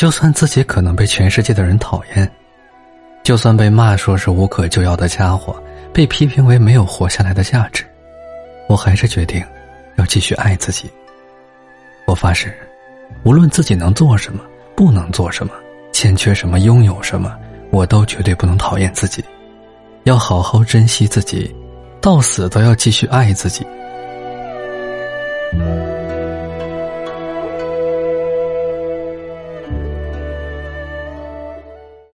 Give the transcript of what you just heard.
就算自己可能被全世界的人讨厌就算被骂说是无可救药的家伙被批评为没有活下来的价值我还是决定要继续爱自己。我发誓无论自己能做什么不能做什么欠缺什么拥有什么我都绝对不能讨厌自己。要好好珍惜自己到死都要继续爱自己。